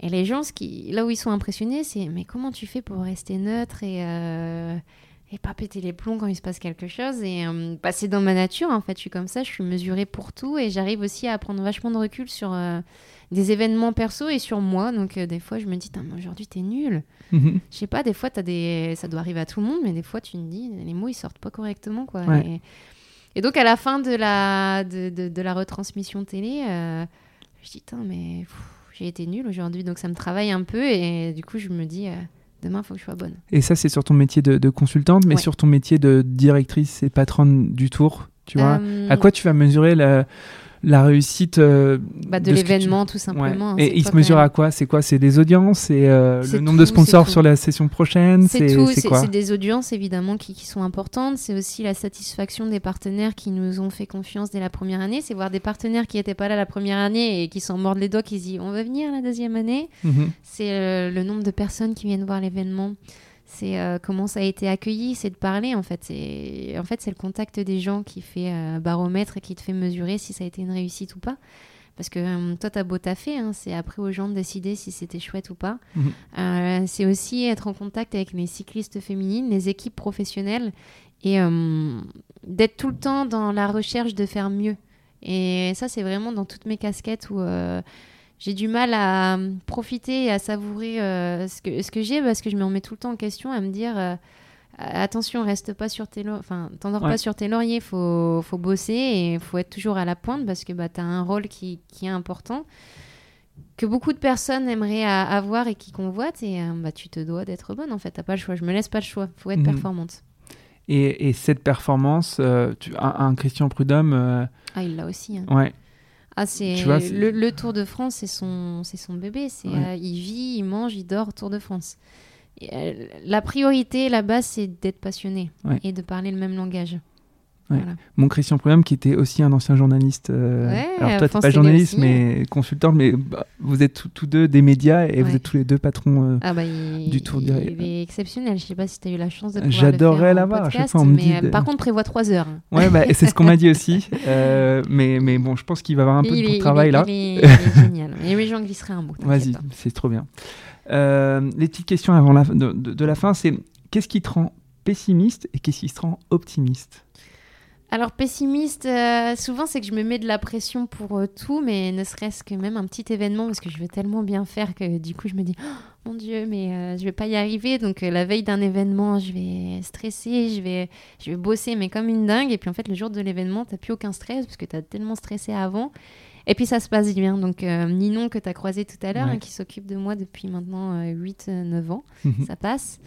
Et les gens, ce qui, là où ils sont impressionnés, c'est mais comment tu fais pour rester neutre et euh, et pas péter les plombs quand il se passe quelque chose Et euh, bah, c'est dans ma nature en fait, je suis comme ça, je suis mesurée pour tout et j'arrive aussi à prendre vachement de recul sur euh, des événements perso et sur moi. Donc euh, des fois, je me dis, aujourd'hui t'es nul. Mhm. Je sais pas, des fois, as des... ça doit arriver à tout le monde, mais des fois, tu te dis, les mots, ils sortent pas correctement, quoi. Ouais. Et... et donc, à la fin de la, de, de- de la retransmission télé, euh, je dis, mais pff, j'ai été nulle aujourd'hui, donc ça me travaille un peu, et du coup, je me dis, euh, demain, il faut que je sois bonne. Et ça, c'est sur ton métier de, de consultante, mais Ouais. sur ton métier de directrice et patronne du tour, tu vois. Euh, À quoi tu vas mesurer la, la réussite euh, bah, De, tu- l'événement, tout Ouais. simplement. hein, Et il se mesure à quoi? C'est quoi? C'est des audiences? C'est euh, le C'est nombre de sponsors sur la session prochaine? C'est tout, C'est des audiences évidemment qui, qui sont importantes. C'est aussi la satisfaction des partenaires qui nous ont fait confiance dès la première année. C'est voir des partenaires qui n'étaient pas là la première année et qui s'en mordent les doigts, qui se disent on va venir la deuxième année. Mhm. C'est euh, le nombre de personnes qui viennent voir l'événement. C'est euh, comment ça a été accueilli, c'est de parler en fait. C'est en fait c'est le contact des gens qui fait euh, baromètre et qui te fait mesurer si ça a été une réussite ou pas. Parce que euh, toi, t'as beau taffer, hein, c'est après aux gens de décider si c'était chouette ou pas. Mhm. C'est aussi être en contact avec les cyclistes féminines, les équipes professionnelles et d'être tout le temps dans la recherche de faire mieux. Et ça, c'est vraiment dans toutes mes casquettes où j'ai du mal à euh, profiter et à savourer euh, ce que, ce que j'ai parce que je me remets tout le temps en question à me dire euh, attention, reste pas sur tes lauriers, enfin, t'endors Ouais. pas sur tes lauriers, faut, faut bosser et faut être toujours à la pointe parce que bah, tu as un rôle qui, qui est important que beaucoup de personnes aimeraient avoir et qui convoitent et euh, bah, tu te dois d'être bonne en fait, t'as pas le choix, je me laisse pas le choix, faut être Mhm. performante. et, et cette performance, tu, un, un Christian Prudhomme, Ah, il l'a aussi. hein. ouais, Ah, c'est le, le Tour de France, c'est son, c'est son bébé. C'est, Ouais. euh, il vit, il mange, il dort Tour de France. Et, euh, la priorité là-bas, c'est d'être passionné Ouais. et de parler le même langage. Ouais. Voilà. mon Christian Prudhomme qui était aussi un ancien journaliste. euh, Ouais, alors toi, t'es pas journaliste, aussi. mais consultant, mais bah, vous êtes tous- tous deux des médias et vous êtes tous les deux patrons. euh, Ah bah, il, Du Tour il, direct. il est exceptionnel. Je sais pas si tu as eu la chance de J'adorerais l'avoir. Mais, dit euh, de- Par contre, prévoit trois heures. hein. Ouais, bah, c'est ce qu'on m'a dit aussi. Euh, mais, mais bon, je pense qu'il va avoir un peu de est, travail est- là. il est- il est génial. Et les gens glisseraient un mot. Vas-y, c'est trop bien. Les petites questions avant la, de, de- de la fin, c'est qu'est-ce qui te rend pessimiste et qu'est-ce qui te rend optimiste? Alors pessimiste, euh, souvent c'est que je me mets de la pression pour euh, tout, mais ne serait-ce que même un petit événement, parce que je veux tellement bien faire que du coup je me dis, Oh, mon Dieu, mais euh, je vais pas y arriver. Donc euh, la veille d'un événement, je vais stresser, je vais, je vais bosser, mais comme une dingue. Et puis en fait le jour de l'événement, t'as plus aucun stress, parce que t'as tellement stressé avant. Et puis ça se passe bien. Donc Ninon que t'as croisé tout à l'heure, Ouais. hein, qui s'occupe de moi depuis maintenant 8-9 ans, Mhm. ça passe.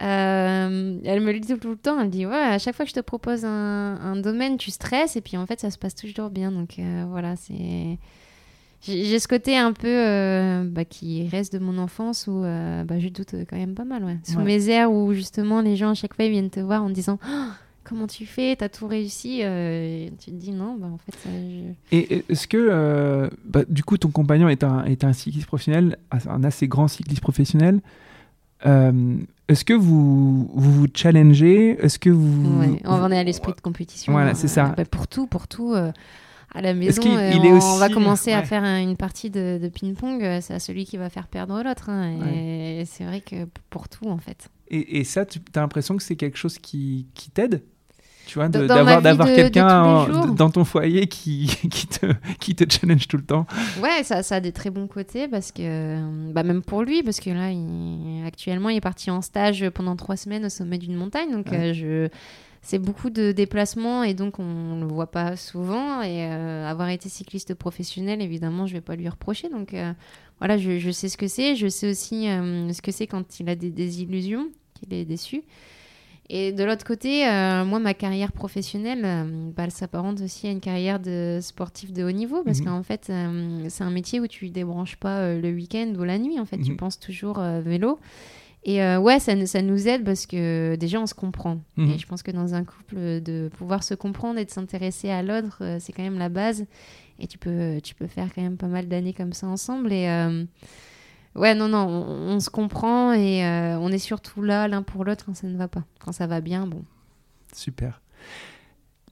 Euh, elle me le dit tout le temps, elle dit ouais, à chaque fois que je te propose un, un domaine, tu stresses et puis en fait ça se passe toujours bien. Donc euh, voilà, c'est j'ai ce côté un peu euh, bah, qui reste de mon enfance où bah, je doute quand même pas mal. Ouais. Sous Ouais. mes airs où justement les gens à chaque fois ils viennent te voir en te disant Oh, comment tu fais, t'as tout réussi. et tu te dis non, bah en fait ça, je- Et est-ce que, bah, du coup, ton compagnon est un, est un cycliste professionnel, un assez grand cycliste professionnel Est-ce que vous, vous vous challengez? Est-ce que vous... Ouais, on est à l'esprit de compétition. Voilà, hein. c'est ça. Bah, pour tout, pour tout. euh, à la maison, est on, aussi- va commencer à faire un- une partie de, de ping-pong. euh, C'est à celui qui va faire perdre l'autre. hein, et c'est vrai que pour tout, en fait. Et, et ça, tu as l'impression que c'est quelque chose qui, qui t'aide? Tu vois, d'avoir d'avoir quelqu'un dans ton foyer qui, qui, te, qui te challenge tout le temps. Ouais, ça, ça a des très bons côtés parce que, euh, bah, même pour lui, parce que là, il- actuellement, il est parti en stage pendant trois semaines au sommet d'une montagne. Donc, Ouais. euh, je, c'est beaucoup de déplacements et donc on ne le voit pas souvent. Et avoir été cycliste professionnel, évidemment, je vais pas lui reprocher. Donc voilà, je, sais ce que c'est. Je sais aussi ce que c'est quand il a des, des illusions, qu'il est déçu. Et de l'autre côté, euh, moi, ma carrière professionnelle, euh, bah, elle s'apparente aussi à une carrière de sportif de haut niveau parce mhm. qu'en fait, euh, c'est un métier où tu ne débranches pas le week-end ou la nuit. En fait, tu mhm. penses toujours vélo. Et ouais, ça, ça, nous aide parce que déjà, on se comprend. Mhm. Et je pense que dans un couple, de pouvoir se comprendre et de s'intéresser à l'autre, c'est quand même la base. Et tu peux, tu peux faire quand même pas mal d'années comme ça ensemble. Et Ouais, non, non, on, se comprend et euh, on est surtout là l'un pour l'autre quand ça ne va pas. Quand ça va bien, bon. Super.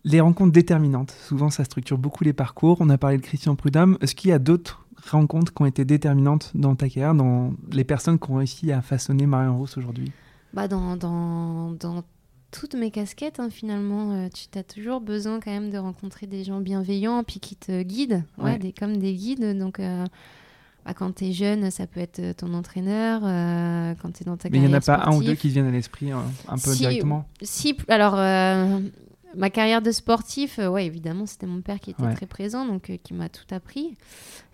Les rencontres déterminantes, souvent ça structure beaucoup les parcours. On a parlé de Christian Prudhomme. Est-ce qu'il y a d'autres rencontres qui ont été déterminantes dans ta carrière, dans les personnes qui ont réussi à façonner Marion Rousse aujourd'hui? Bah dans, dans, dans, toutes mes casquettes, hein, finalement, euh, tu as toujours besoin quand même de rencontrer des gens bienveillants puis qui te guident, ouais, Des, comme des guides. Donc, euh, bah, quand tu es jeune, ça peut être ton entraîneur. Euh, quand tu es dans ta Mais il n'y en a pas un ou deux qui viennent à l'esprit hein, un peu directement Si, alors. Euh, ma carrière de sportif, euh, ouais, évidemment, c'était mon père qui était très présent, donc qui m'a tout appris.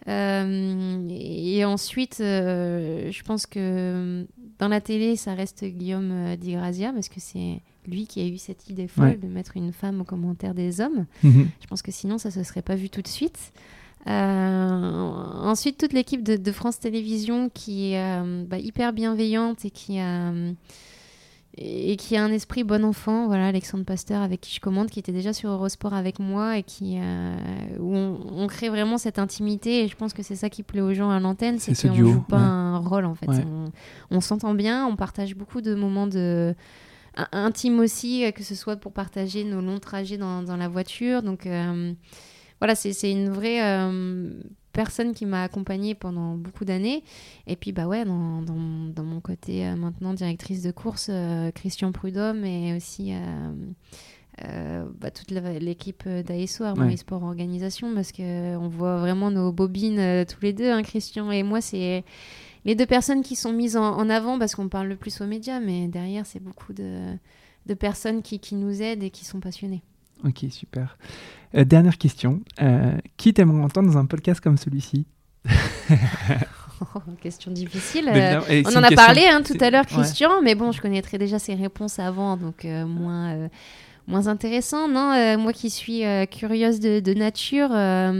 et ensuite, je pense que dans la télé, ça reste Guillaume Di Grazia, parce que c'est lui qui a eu cette idée folle de mettre une femme au commentaire des hommes. Mhm. Je pense que sinon, ça ne se serait pas vu tout de suite. Euh, ensuite, toute l'équipe de, France Télévisions qui est euh, bah, hyper bienveillante et qui a et qui a un esprit bon enfant. Voilà, Alexandre Pasteur avec qui je commande, qui était déjà sur Eurosport avec moi et qui euh, où on, crée vraiment cette intimité. Et je pense que c'est ça qui plaît aux gens à l'antenne, c'est qu'on ne joue pas un rôle en fait. On, s'entend bien, on partage beaucoup de moments de intimes aussi, que ce soit pour partager nos longs trajets dans, dans la voiture. Donc voilà, c'est une vraie euh, personne qui m'a accompagnée pendant beaucoup d'années. Et puis, bah ouais, dans, dans, mon côté euh, maintenant directrice de course, euh, Christian Prudhomme et aussi bah, toute l'équipe d'ASO, Harmonie Sport Organisation, parce qu'on voit vraiment nos bobines tous les deux, hein, Christian et moi, c'est les deux personnes qui sont mises en, avant parce qu'on parle le plus aux médias, mais derrière, c'est beaucoup de, de personnes qui, qui nous aident et qui sont passionnées. Ok, super. Euh, dernière question. Euh, qui t'aimerait entendre dans un podcast comme celui-ci Question difficile. Euh, on en a parlé hein, tout à l'heure, Christian, mais bon, je connaîtrais déjà ses réponses avant, donc moins, moins intéressant. Non, moi qui suis curieuse de, nature, ah,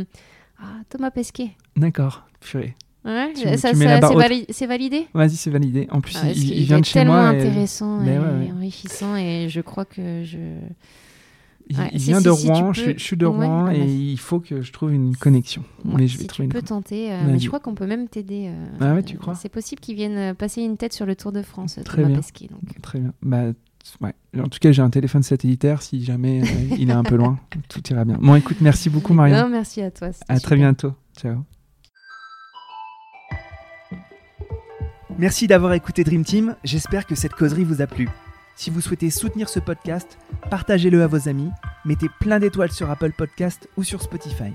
Thomas Pesquet. D'accord, purée. Ouais, c'est validé? Vas-y, c'est validé. En plus, ah, il, vient de chez moi. C'est tellement intéressant et enrichissant, et je crois que je il, vient de Rouen, je, suis de Rouen et il faut que je trouve une connexion. mais je vais si tu peux tenter, euh, mais je crois qu'on peut même t'aider. Euh, ah ouais, tu crois C'est possible qu'il vienne euh, passer une tête sur le Tour de France, Très Thomas bien. Pesquet, donc. Très bien. Bah, ouais. En tout cas, j'ai un téléphone satellitaire. Si jamais il est un peu loin, tout ira bien. Bon, écoute, merci beaucoup, Marion. Non, merci à toi. À très bientôt. Ciao. Merci d'avoir écouté Dream Team. J'espère que cette causerie vous a plu. Si vous souhaitez soutenir ce podcast, partagez-le à vos amis, mettez plein d'étoiles sur Apple Podcast ou sur Spotify.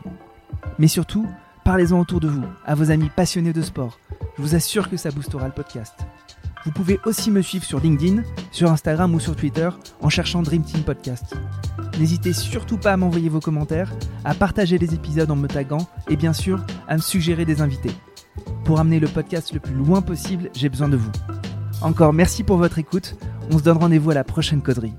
Mais surtout, parlez-en autour de vous, à vos amis passionnés de sport. Je vous assure que ça boostera le podcast. Vous pouvez aussi me suivre sur LinkedIn, sur Instagram ou sur Twitter en cherchant Dream Team Podcast. N'hésitez surtout pas à m'envoyer vos commentaires, à partager les épisodes en me taguant et bien sûr à me suggérer des invités. Pour amener le podcast le plus loin possible, j'ai besoin de vous. Encore merci pour votre écoute. On se donne rendez-vous à la prochaine coderie.